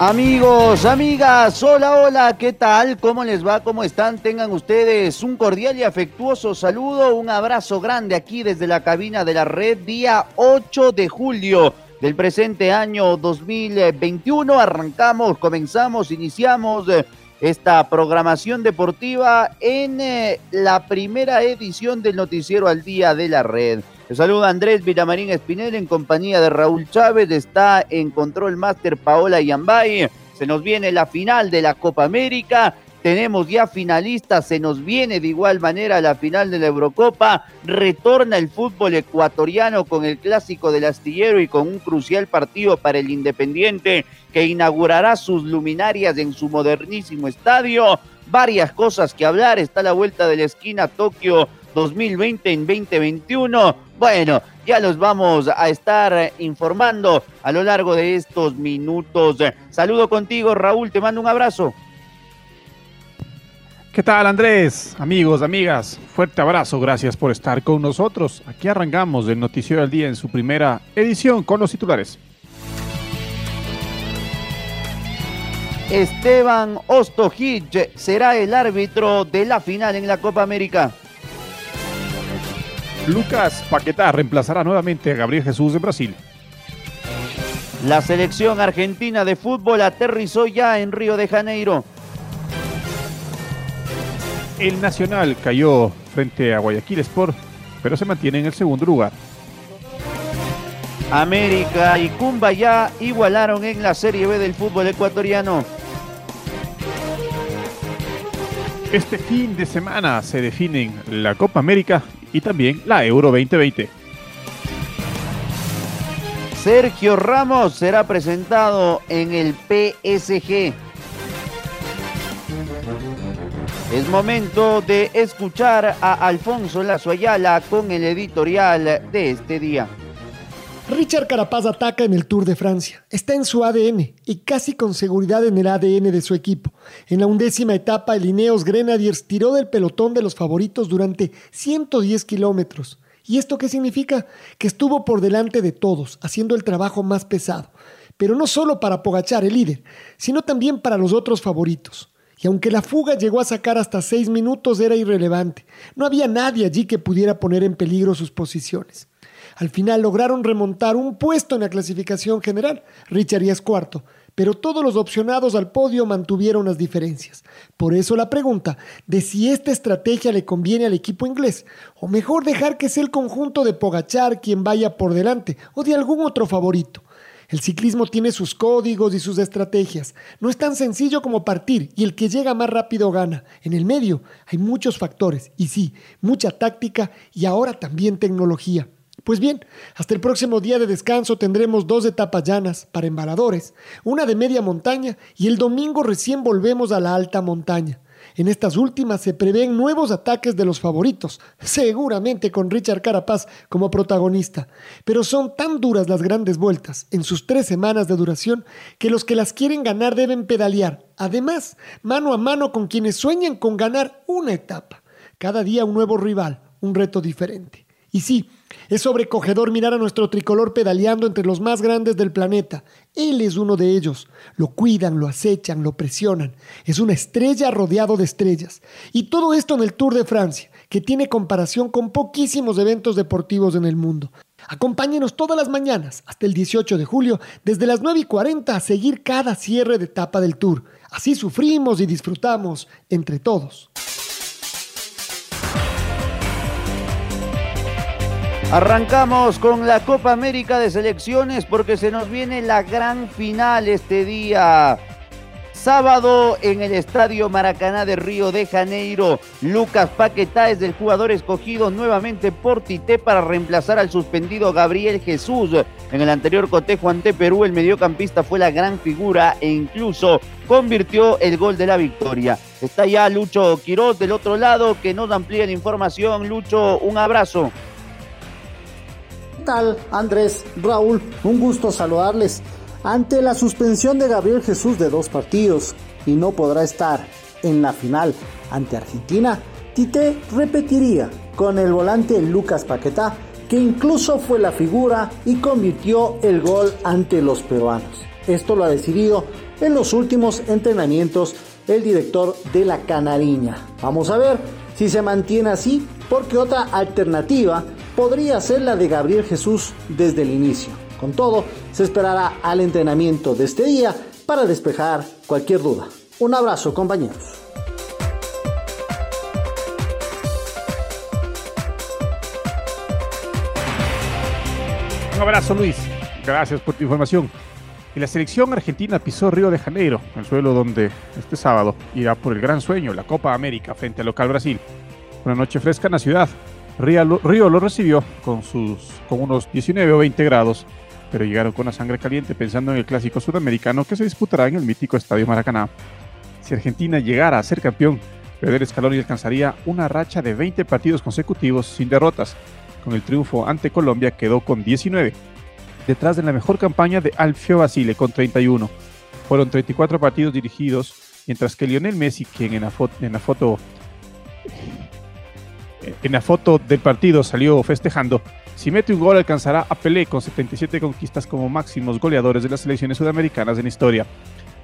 Amigos, amigas, hola, hola, ¿qué tal? ¿Cómo les va? ¿Cómo están? Tengan ustedes un cordial y afectuoso saludo, un abrazo grande aquí desde la cabina de la red, día 8 de julio del presente año 2021. Arrancamos, comenzamos, iniciamos eh, esta programación deportiva en eh, la primera edición del noticiero al día de la red. Les saluda Andrés Villamarín Espinel en compañía de Raúl Chávez. Está en Control Master Paola Yambay. Se nos viene la final de la Copa América. Tenemos ya finalistas, se nos viene de igual manera la final de la Eurocopa. Retorna el fútbol ecuatoriano con el clásico del astillero y con un crucial partido para el Independiente que inaugurará sus luminarias en su modernísimo estadio. Varias cosas que hablar. Está la vuelta de la esquina Tokio 2020 en 2021. Bueno, ya los vamos a estar informando a lo largo de estos minutos. Saludo contigo, Raúl, te mando un abrazo. ¿Qué tal Andrés? Amigos, amigas, fuerte abrazo, gracias por estar con nosotros. Aquí arrancamos el Noticiero del Día en su primera edición con los titulares. Esteban Ostojic será el árbitro de la final en la Copa América. Lucas Paquetá reemplazará nuevamente a Gabriel Jesús de Brasil. La selección argentina de fútbol aterrizó ya en Río de Janeiro. El Nacional cayó frente a Guayaquil Sport, pero se mantiene en el segundo lugar. América y ya igualaron en la Serie B del fútbol ecuatoriano. Este fin de semana se definen la Copa América y también la Euro 2020. Sergio Ramos será presentado en el PSG. Es momento de escuchar a Alfonso Lazo Ayala con el editorial de este día. Richard Carapaz ataca en el Tour de Francia. Está en su ADN y casi con seguridad en el ADN de su equipo. En la undécima etapa, el Ineos Grenadiers tiró del pelotón de los favoritos durante 110 kilómetros. ¿Y esto qué significa? Que estuvo por delante de todos, haciendo el trabajo más pesado. Pero no solo para Pogachar, el líder, sino también para los otros favoritos. Y aunque la fuga llegó a sacar hasta seis minutos, era irrelevante. No había nadie allí que pudiera poner en peligro sus posiciones. Al final lograron remontar un puesto en la clasificación general. Richard es cuarto, pero todos los opcionados al podio mantuvieron las diferencias. Por eso la pregunta de si esta estrategia le conviene al equipo inglés, o mejor dejar que sea el conjunto de Pogachar quien vaya por delante, o de algún otro favorito. El ciclismo tiene sus códigos y sus estrategias. No es tan sencillo como partir y el que llega más rápido gana. En el medio hay muchos factores y sí, mucha táctica y ahora también tecnología. Pues bien, hasta el próximo día de descanso tendremos dos etapas llanas para embaladores, una de media montaña y el domingo recién volvemos a la alta montaña. En estas últimas se prevén nuevos ataques de los favoritos, seguramente con Richard Carapaz como protagonista. Pero son tan duras las grandes vueltas en sus tres semanas de duración que los que las quieren ganar deben pedalear, además, mano a mano con quienes sueñan con ganar una etapa. Cada día un nuevo rival, un reto diferente. Y sí, es sobrecogedor mirar a nuestro tricolor pedaleando entre los más grandes del planeta. Él es uno de ellos. Lo cuidan, lo acechan, lo presionan. Es una estrella rodeado de estrellas. Y todo esto en el Tour de Francia, que tiene comparación con poquísimos eventos deportivos en el mundo. Acompáñenos todas las mañanas hasta el 18 de julio, desde las 9 y 40, a seguir cada cierre de etapa del Tour. Así sufrimos y disfrutamos entre todos. Arrancamos con la Copa América de Selecciones porque se nos viene la gran final este día. Sábado en el Estadio Maracaná de Río de Janeiro, Lucas Paquetá es el jugador escogido nuevamente por Tite para reemplazar al suspendido Gabriel Jesús. En el anterior cotejo ante Perú, el mediocampista fue la gran figura e incluso convirtió el gol de la victoria. Está ya Lucho Quiroz del otro lado que nos amplía la información. Lucho, un abrazo. ¿Qué tal, Andrés, Raúl? Un gusto saludarles. Ante la suspensión de Gabriel Jesús de dos partidos y no podrá estar en la final ante Argentina, Tite repetiría con el volante Lucas Paquetá, que incluso fue la figura y convirtió el gol ante los peruanos. Esto lo ha decidido en los últimos entrenamientos el director de la Canariña. Vamos a ver si se mantiene así, porque otra alternativa podría ser la de Gabriel Jesús desde el inicio. Con todo, se esperará al entrenamiento de este día para despejar cualquier duda. Un abrazo compañeros. Un abrazo Luis, gracias por tu información. Y la selección argentina pisó Río de Janeiro, el suelo donde este sábado irá por el gran sueño, la Copa América frente al local Brasil. Una noche fresca en la ciudad. Río lo, recibió con, sus, con unos 19 o 20 grados pero llegaron con la sangre caliente pensando en el clásico sudamericano que se disputará en el mítico Estadio Maracaná. Si Argentina llegara a ser campeón, Federer Scaloni alcanzaría una racha de 20 partidos consecutivos sin derrotas. Con el triunfo ante Colombia quedó con 19, detrás de la mejor campaña de Alfio Basile con 31. Fueron 34 partidos dirigidos, mientras que Lionel Messi, quien en la foto en la foto del partido salió festejando, si mete un gol alcanzará a Pelé con 77 conquistas como máximos goleadores de las selecciones sudamericanas en historia.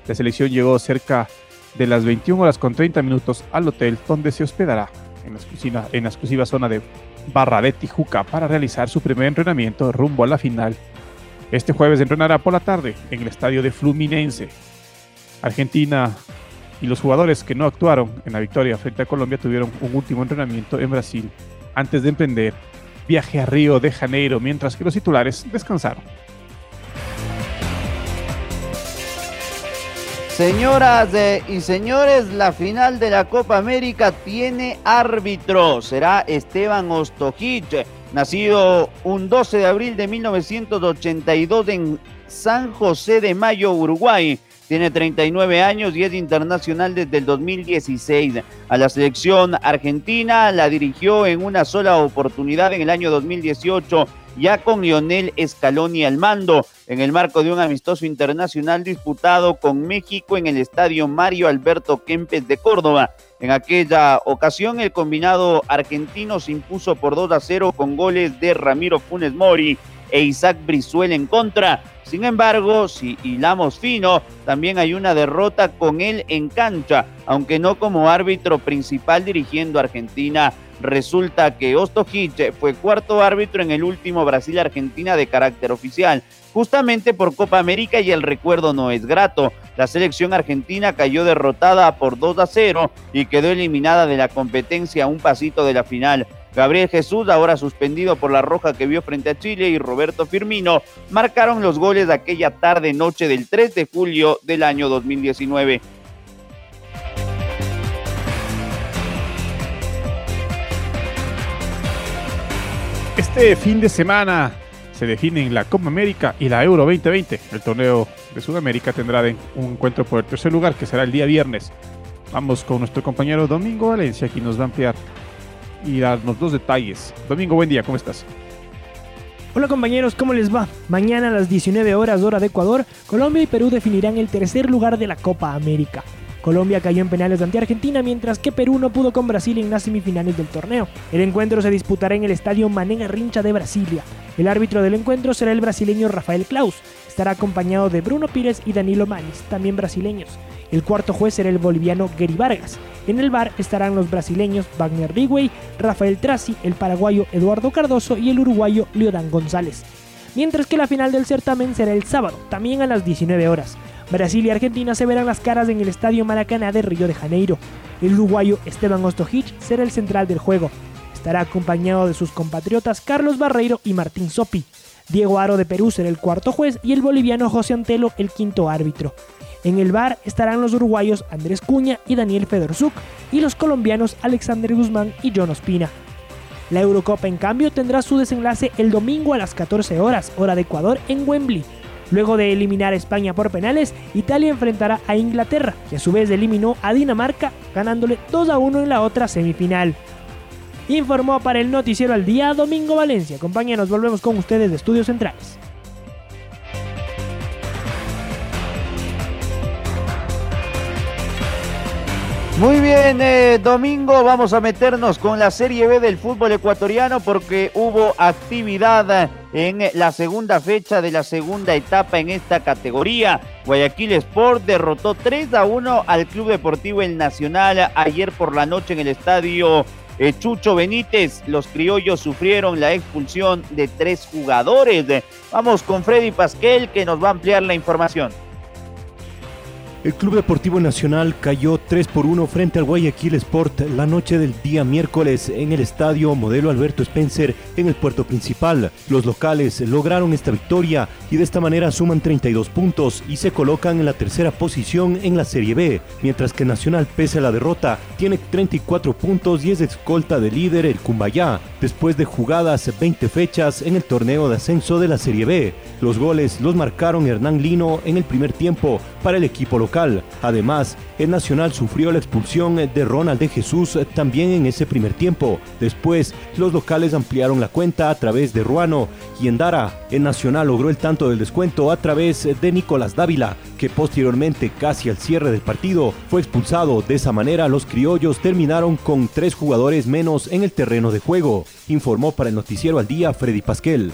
La selección llegó cerca de las 21 horas con 30 minutos al hotel donde se hospedará en la exclusiva, zona de Barra de Tijuca para realizar su primer entrenamiento rumbo a la final. Este jueves entrenará por la tarde en el estadio de Fluminense. Argentina y los jugadores que no actuaron en la victoria frente a Colombia tuvieron un último entrenamiento en Brasil antes de emprender viaje a Río de Janeiro, mientras que los titulares descansaron. Señoras y señores, la final de la Copa América tiene árbitro. Será Esteban Ostojic, nacido un 12 de abril de 1982 en San José de Mayo, Uruguay. Tiene 39 años y es internacional desde el 2016. A la selección argentina la dirigió en una sola oportunidad en el año 2018, ya con Lionel Scaloni al mando, en el marco de un amistoso internacional disputado con México en el estadio Mario Alberto Kempes de Córdoba. En aquella ocasión, el combinado argentino se impuso por 2 a 0 con goles de Ramiro Funes Mori e Isaac Brizuel en contra. Sin embargo, si hilamos fino, también hay una derrota con él en cancha, aunque no como árbitro principal dirigiendo a Argentina. Resulta que Ostojic fue cuarto árbitro en el último Brasil-Argentina de carácter oficial, justamente por Copa América y el recuerdo no es grato. La selección argentina cayó derrotada por 2 a 0 y quedó eliminada de la competencia un pasito de la final. Gabriel Jesús, ahora suspendido por la roja que vio frente a Chile, y Roberto Firmino marcaron los goles de aquella tarde-noche del 3 de julio del año 2019. Este fin de semana se definen la Copa América y la Euro 2020. El torneo de Sudamérica tendrá un encuentro por el tercer lugar que será el día viernes. Vamos con nuestro compañero Domingo Valencia, quien nos va a ampliar y darnos dos detalles. Domingo, buen día, ¿cómo estás? Hola compañeros, ¿cómo les va? Mañana a las 19 horas hora de Ecuador, Colombia y Perú definirán el tercer lugar de la Copa América. Colombia cayó en penales ante Argentina, mientras que Perú no pudo con Brasil en las semifinales del torneo. El encuentro se disputará en el estadio Manega Rincha de Brasilia. El árbitro del encuentro será el brasileño Rafael Klaus. Estará acompañado de Bruno Pires y Danilo Manis, también brasileños. El cuarto juez será el boliviano Gary Vargas. En el bar estarán los brasileños Wagner Rigway, Rafael Traci, el paraguayo Eduardo Cardoso y el uruguayo Leodán González. Mientras que la final del certamen será el sábado, también a las 19 horas. Brasil y Argentina se verán las caras en el Estadio Maracaná de Río de Janeiro. El uruguayo Esteban Ostojic será el central del juego. Estará acompañado de sus compatriotas Carlos Barreiro y Martín Sopi. Diego Aro de Perú será el cuarto juez y el boliviano José Antelo el quinto árbitro. En el bar estarán los uruguayos Andrés Cuña y Daniel Fedorzuk y los colombianos Alexander Guzmán y John Ospina. La Eurocopa en cambio tendrá su desenlace el domingo a las 14 horas, hora de Ecuador, en Wembley. Luego de eliminar a España por penales, Italia enfrentará a Inglaterra, que a su vez eliminó a Dinamarca, ganándole 2 a 1 en la otra semifinal. Informó para el Noticiero al Día Domingo Valencia. Compañeros, volvemos con ustedes de Estudios Centrales. Muy bien, eh, domingo vamos a meternos con la Serie B del fútbol ecuatoriano porque hubo actividad en la segunda fecha de la segunda etapa en esta categoría. Guayaquil Sport derrotó 3 a 1 al Club Deportivo El Nacional ayer por la noche en el estadio eh, Chucho Benítez. Los criollos sufrieron la expulsión de tres jugadores. Vamos con Freddy Pasquel que nos va a ampliar la información. El Club Deportivo Nacional cayó 3 por 1 frente al Guayaquil Sport la noche del día miércoles en el estadio Modelo Alberto Spencer en el puerto principal. Los locales lograron esta victoria y de esta manera suman 32 puntos y se colocan en la tercera posición en la Serie B, mientras que Nacional, pese a la derrota, tiene 34 puntos y es escolta de líder el Cumbayá, después de jugadas 20 fechas en el torneo de ascenso de la Serie B. Los goles los marcaron Hernán Lino en el primer tiempo para el equipo local Además, el Nacional sufrió la expulsión de Ronald de Jesús también en ese primer tiempo. Después, los locales ampliaron la cuenta a través de Ruano y Endara. El Nacional logró el tanto del descuento a través de Nicolás Dávila, que posteriormente, casi al cierre del partido, fue expulsado. De esa manera, los criollos terminaron con tres jugadores menos en el terreno de juego, informó para el noticiero al día Freddy Pasquel.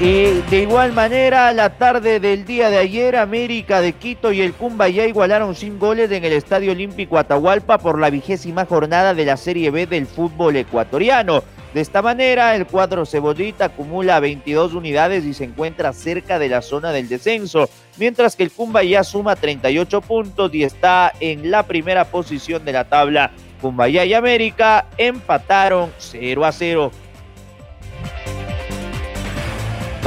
Y de igual manera, la tarde del día de ayer, América de Quito y el ya igualaron sin goles en el Estadio Olímpico Atahualpa por la vigésima jornada de la Serie B del fútbol ecuatoriano. De esta manera, el cuadro cebollita acumula 22 unidades y se encuentra cerca de la zona del descenso, mientras que el ya suma 38 puntos y está en la primera posición de la tabla. Cumbaya y América empataron 0 a 0.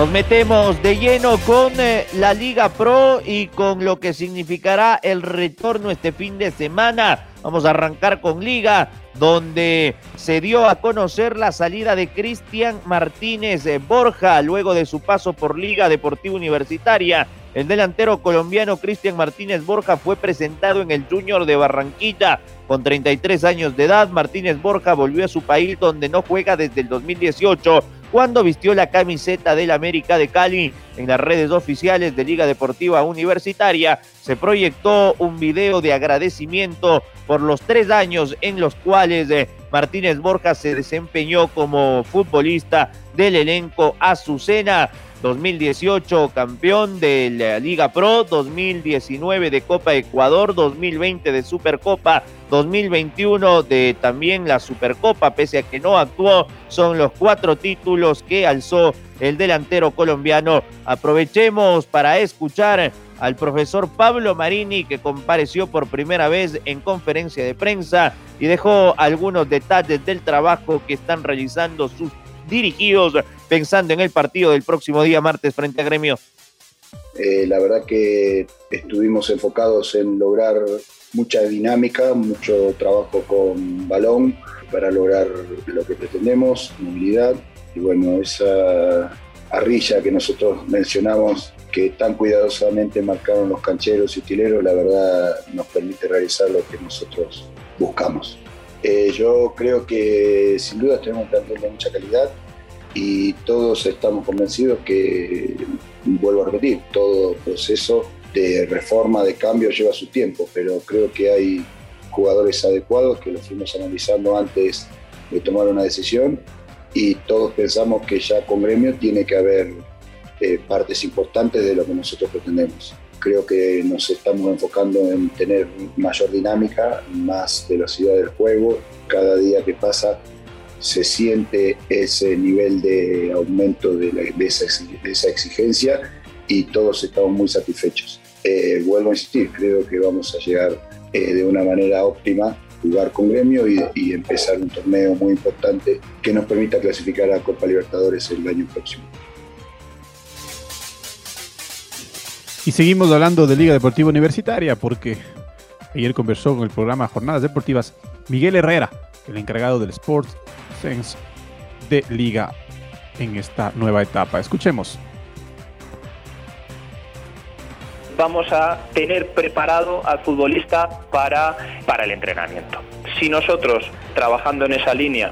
Nos metemos de lleno con eh, la Liga Pro y con lo que significará el retorno este fin de semana. Vamos a arrancar con Liga, donde se dio a conocer la salida de Cristian Martínez eh, Borja luego de su paso por Liga Deportiva Universitaria. El delantero colombiano Cristian Martínez Borja fue presentado en el Junior de Barranquilla. Con 33 años de edad, Martínez Borja volvió a su país donde no juega desde el 2018 cuando vistió la camiseta del América de Cali. En las redes oficiales de Liga Deportiva Universitaria se proyectó un video de agradecimiento por los tres años en los cuales eh, Martínez Borja se desempeñó como futbolista del elenco Azucena. 2018 campeón de la Liga Pro, 2019 de Copa Ecuador, 2020 de Supercopa, 2021 de también la Supercopa, pese a que no actuó, son los cuatro títulos que alzó el delantero colombiano. Aprovechemos para escuchar al profesor Pablo Marini, que compareció por primera vez en conferencia de prensa y dejó algunos detalles del trabajo que están realizando sus dirigidos pensando en el partido del próximo día martes frente a Gremio? Eh, la verdad que estuvimos enfocados en lograr mucha dinámica, mucho trabajo con balón para lograr lo que pretendemos, movilidad y bueno, esa arrilla que nosotros mencionamos que tan cuidadosamente marcaron los cancheros y utileros, la verdad nos permite realizar lo que nosotros buscamos. Eh, yo creo que sin duda tenemos un plantel de mucha calidad, y todos estamos convencidos que, vuelvo a repetir, todo proceso de reforma, de cambio lleva su tiempo, pero creo que hay jugadores adecuados que los fuimos analizando antes de tomar una decisión y todos pensamos que ya con gremio tiene que haber eh, partes importantes de lo que nosotros pretendemos. Creo que nos estamos enfocando en tener mayor dinámica, más velocidad del juego. Cada día que pasa se siente ese nivel de aumento de, esa, exigencia y todos estamos muy satisfechos. eh, vuelvo a insistir, creo que vamos a llegar eh, de una manera óptima jugar con gremio y, y, empezar un torneo muy importante que nos permita clasificar a Copa Libertadores el año próximo. Y seguimos hablando de Liga Deportiva Universitaria porque ayer conversó con el programa Jornadas Deportivas Miguel Herrera, el encargado del Sports Sense de Liga en esta nueva etapa. Escuchemos. vamos a tener preparado al futbolista para, para el entrenamiento. Si nosotros, trabajando en esa línea,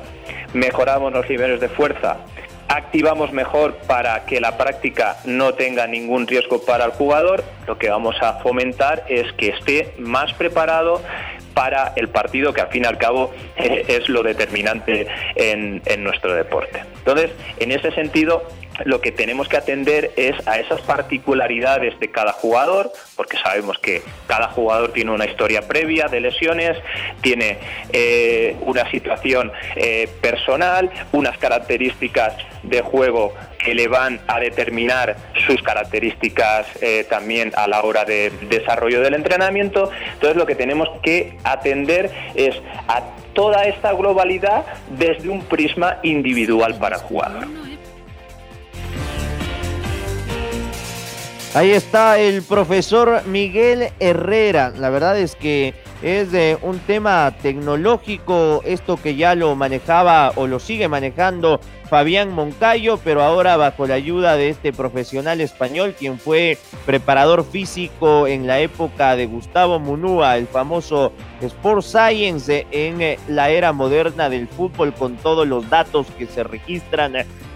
mejoramos los niveles de fuerza, activamos mejor para que la práctica no tenga ningún riesgo para el jugador, lo que vamos a fomentar es que esté más preparado para el partido que al fin y al cabo es lo determinante en, nuestro deporte. Entonces, en ese sentido, lo que tenemos que atender es a esas particularidades de cada jugador, porque sabemos que cada jugador tiene una historia previa de lesiones, tiene eh, una situación eh, personal, unas características de juego que le van a determinar sus características eh, también a la hora de desarrollo del entrenamiento. Entonces lo que tenemos que atender es a toda esta globalidad desde un prisma individual para el jugador. Ahí está el profesor Miguel Herrera. La verdad es que es de un tema tecnológico, esto que ya lo manejaba o lo sigue manejando Fabián Moncayo, pero ahora bajo la ayuda de este profesional español, quien fue preparador físico en la época de Gustavo Munúa, el famoso Sport Science en la era moderna del fútbol, con todos los datos que se registran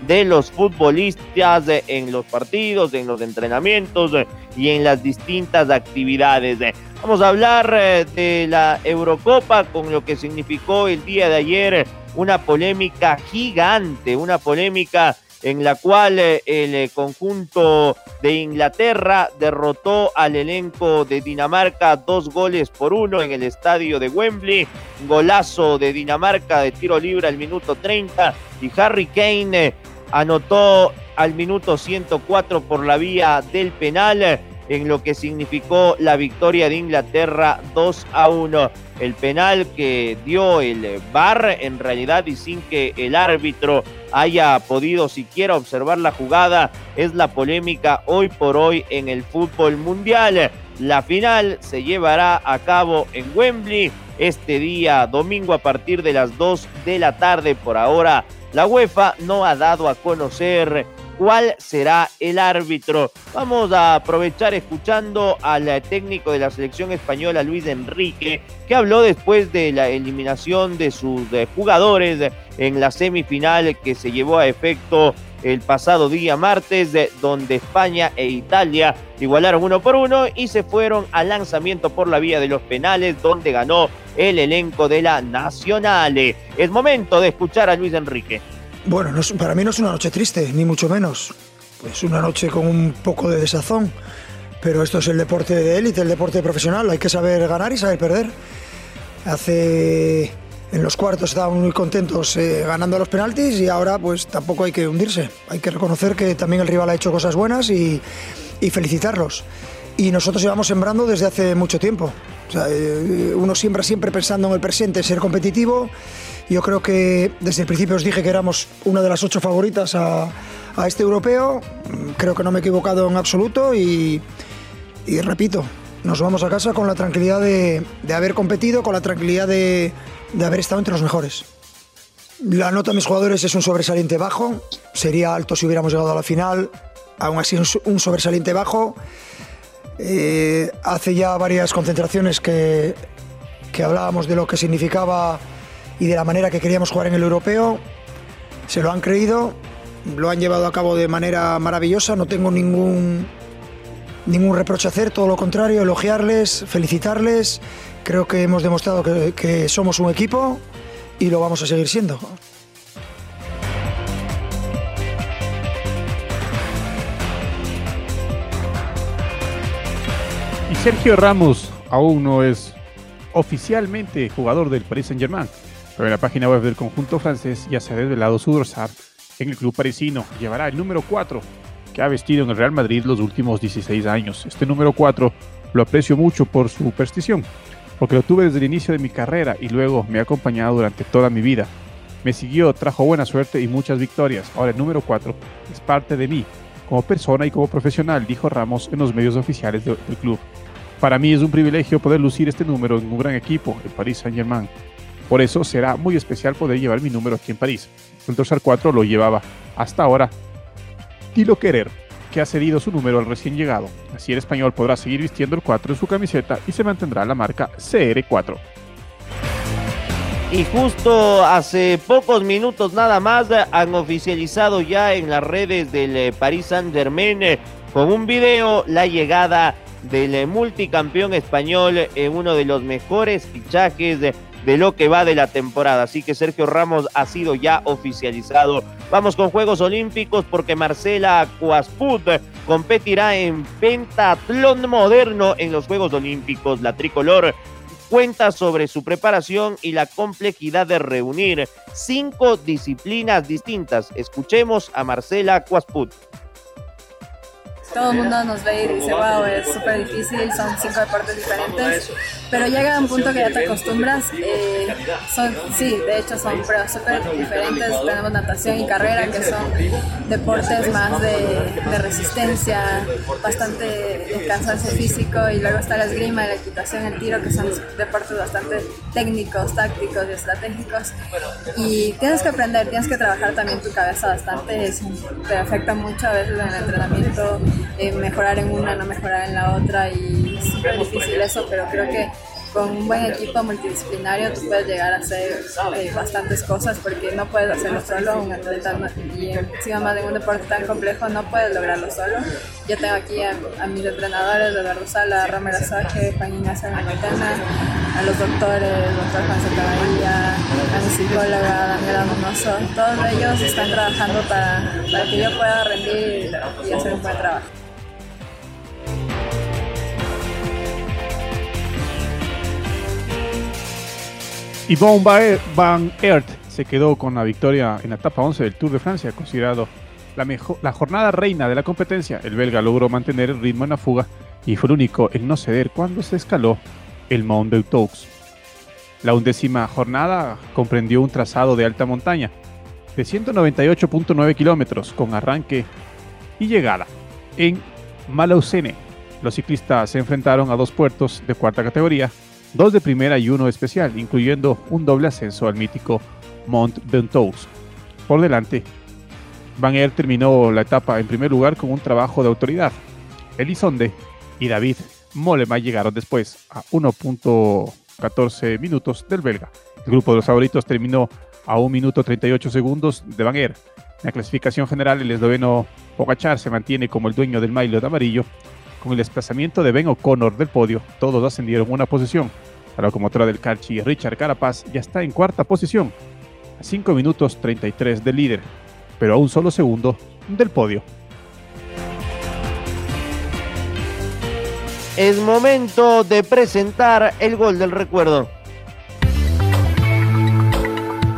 de los futbolistas en los partidos, en los entrenamientos y en las distintas actividades. Vamos a hablar eh, de la Eurocopa con lo que significó el día de ayer una polémica gigante, una polémica en la cual eh, el eh, conjunto de Inglaterra derrotó al elenco de Dinamarca dos goles por uno en el estadio de Wembley. Golazo de Dinamarca de tiro libre al minuto 30 y Harry Kane anotó al minuto 104 por la vía del penal en lo que significó la victoria de Inglaterra 2 a 1. El penal que dio el VAR en realidad y sin que el árbitro haya podido siquiera observar la jugada es la polémica hoy por hoy en el fútbol mundial. La final se llevará a cabo en Wembley este día domingo a partir de las 2 de la tarde. Por ahora la UEFA no ha dado a conocer cuál será el árbitro. Vamos a aprovechar escuchando al técnico de la selección española, Luis Enrique, que habló después de la eliminación de sus eh, jugadores en la semifinal que se llevó a efecto el pasado día martes, donde España e Italia igualaron uno por uno y se fueron al lanzamiento por la vía de los penales, donde ganó el elenco de la Nacional. Es momento de escuchar a Luis Enrique. Bueno, no para mí no es una noche triste, ni mucho menos. Es una noche con un poco de desazón, pero esto es el deporte de élite, el deporte profesional, hay que saber ganar y saber perder. Hace en los cuartos estábamos muy contentos eh, ganando los penaltis y ahora pues tampoco hay que hundirse. Hay que reconocer que también el rival ha hecho cosas buenas y, felicitarlos. Y nosotros llevamos sembrando desde hace mucho tiempo. Eh, uno siembra siempre pensando en el presente, ser competitivo. Yo creo que desde el principio os dije que éramos una de las ocho favoritas a, a este europeo. Creo que no me he equivocado en absoluto y, repito, nos vamos a casa con la tranquilidad de, de haber competido, con la tranquilidad de, de haber estado entre los mejores. La nota de mis jugadores es un sobresaliente bajo, sería alto si hubiéramos llegado a la final, aún así un sobresaliente bajo. Eh, hace ya varias concentraciones que, que hablábamos de lo que significaba y de la manera que queríamos jugar en el europeo. Se lo han creído, lo han llevado a cabo de manera maravillosa, no tengo ningún, ningún reproche a hacer, todo lo contrario, elogiarles, felicitarles Creo que hemos demostrado que, somos un equipo y lo vamos a seguir siendo. Y Sergio Ramos aún no es oficialmente jugador del Paris Saint-Germain, pero en la página web del conjunto francés ya se ha desvelado su dorsal en el club parisino. Llevará el número 4 que ha vestido en el Real Madrid los últimos 16 años. Este número 4 lo aprecio mucho por su superstición, porque lo tuve desde el inicio de mi carrera y luego me ha acompañado durante toda mi vida. Me siguió, trajo buena suerte y muchas victorias. Ahora el número 4 es parte de mí, como persona y como profesional, dijo Ramos en los medios oficiales del club. Para mí es un privilegio poder lucir este número en un gran equipo, el Paris Saint-Germain. Por eso será muy especial poder llevar mi número aquí en París. El dorsal 4 lo llevaba hasta ahora Tilo Querer, que ha cedido su número al recién llegado. Así el español podrá seguir vistiendo el 4 en su camiseta y se mantendrá la marca CR4. Y justo hace pocos minutos nada más han oficializado ya en las redes del eh, Paris Saint Germain eh, con un video la llegada del eh, multicampeón español en uno de los mejores fichajes de, lo que va de la temporada. Así que Sergio Ramos ha sido ya oficializado. Vamos con Juegos Olímpicos porque Marcela Cuasput competirá en pentatlón moderno en los Juegos Olímpicos. La tricolor cuenta sobre su preparación y la complejidad de reunir cinco disciplinas distintas. Escuchemos a Marcela Cuasput todo el mundo nos ve y dice, wow, es súper difícil, son cinco deportes diferentes, pero llega un punto que ya te acostumbras. Eh, son, sí, de hecho son pruebas súper diferentes. Tenemos natación y carrera, que son deportes más de, de resistencia, bastante de cansancio físico, y luego está la esgrima, la equitación, el tiro, que son deportes bastante técnicos, tácticos y estratégicos. Y tienes que aprender, tienes que trabajar también tu cabeza bastante, te afecta mucho a veces en el entrenamiento eh, mejorar en una, no mejorar en la otra y es súper difícil eso, pero creo que con un buen equipo multidisciplinario tú puedes llegar a hacer eh, bastantes cosas porque no puedes hacerlo solo, un atleta y encima más de un deporte tan complejo no puedes lograrlo solo. Yo tengo aquí a, mis entrenadores, Eduardo Sala, Romero Saje, Juan Ignacio Maitena, a los doctores, doctor Juan Santamaría, a mi psicóloga Daniela Monoso, todos ellos están trabajando para, para que yo pueda rendir y hacer un buen trabajo. Yvonne Van Aert se quedó con la victoria en la etapa 11 del Tour de Francia, considerado la, mejor, la jornada reina de la competencia. El belga logró mantener el ritmo en la fuga y fue el único en no ceder cuando se escaló el Mont de. La undécima jornada comprendió un trazado de alta montaña de 198.9 kilómetros con arranque y llegada en Malaucene. Los ciclistas se enfrentaron a dos puertos de cuarta categoría dos de primera y uno especial, incluyendo un doble ascenso al mítico Mont Ventoux. Por delante, Van Aert terminó la etapa en primer lugar con un trabajo de autoridad. Elizonde y David Mollema llegaron después a 1.14 minutos del belga. El grupo de los favoritos terminó a 1 minuto 38 segundos de Van Aert. En la clasificación general, el esloveno Pogachar se mantiene como el dueño del maillot amarillo con el desplazamiento de Ben O'Connor del podio, todos ascendieron una posición. La locomotora del Carchi, Richard Carapaz, ya está en cuarta posición, a 5 minutos 33 del líder, pero a un solo segundo del podio. Es momento de presentar el gol del recuerdo.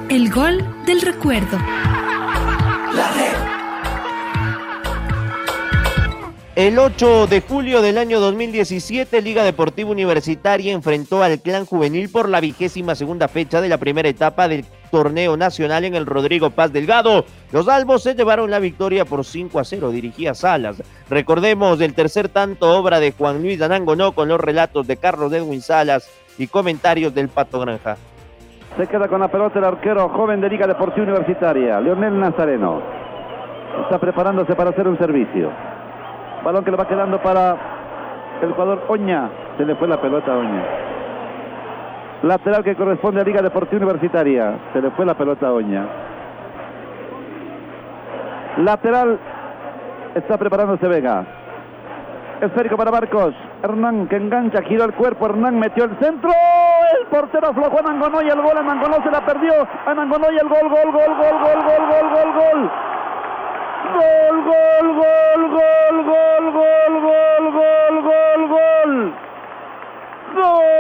El gol del recuerdo. El 8 de julio del año 2017, Liga Deportiva Universitaria enfrentó al Clan Juvenil por la vigésima segunda fecha de la primera etapa del torneo nacional en el Rodrigo Paz Delgado. Los albos se llevaron la victoria por 5 a 0, dirigía Salas. Recordemos el tercer tanto, obra de Juan Luis Danangonó con los relatos de Carlos Edwin Salas y comentarios del Pato Granja. Se queda con la pelota el arquero joven de Liga Deportiva Universitaria, Leonel Nazareno. Está preparándose para hacer un servicio. Balón que le va quedando para el jugador Oña. Se le fue la pelota a Oña. Lateral que corresponde a Liga Deportiva Universitaria. Se le fue la pelota a Oña. Lateral está preparándose Vega. Esférico para Marcos. Hernán que engancha, giró el cuerpo. Hernán metió el centro. El portero aflojó a Nangonoy. El gol a se la perdió. A Nangonoy el gol, gol, gol, gol, gol, gol, gol, gol, gol. Gol, gol, gol, gol, gol, gol, gol, gol, gol, gol. Gol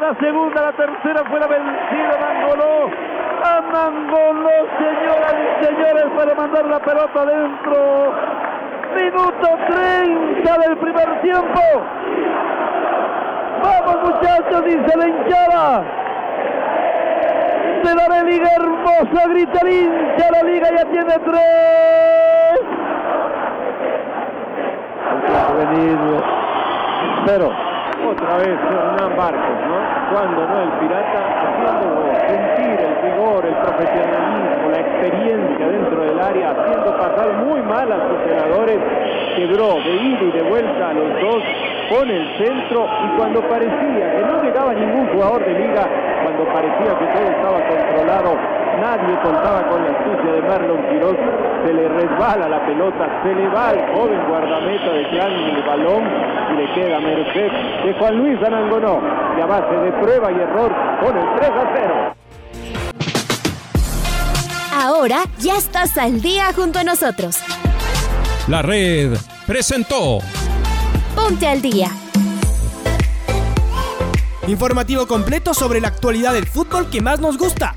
la segunda, la tercera fue la vencida Mangoló. A Mangoló, señoras y señores, para mandar la pelota adentro. Minuto 30 del primer tiempo. Vamos muchachos, dice la hinchada. De la liga hermosa, grita el hincha, la liga ya tiene tres. Cero. Otra vez Hernán Barcos, ¿no? Cuando no el pirata haciendo sentir el vigor, el profesionalismo, la experiencia dentro del área, haciendo pasar muy mal a sus senadores, quebró de ida y de vuelta a los dos, pone el centro y cuando parecía que no llegaba ningún jugador de liga, cuando parecía que todo estaba controlado, nadie contaba con la astucia de Marlon Quiroz, se le resbala la pelota, se le va al joven guardameta de Clan el balón y le queda a merced de Juan Luis Anangonó, y a base de prueba y error pone el 3 a 0. Ahora ya estás al día junto a nosotros. La red presentó Ponte al día. Informativo completo sobre la actualidad del fútbol que más nos gusta,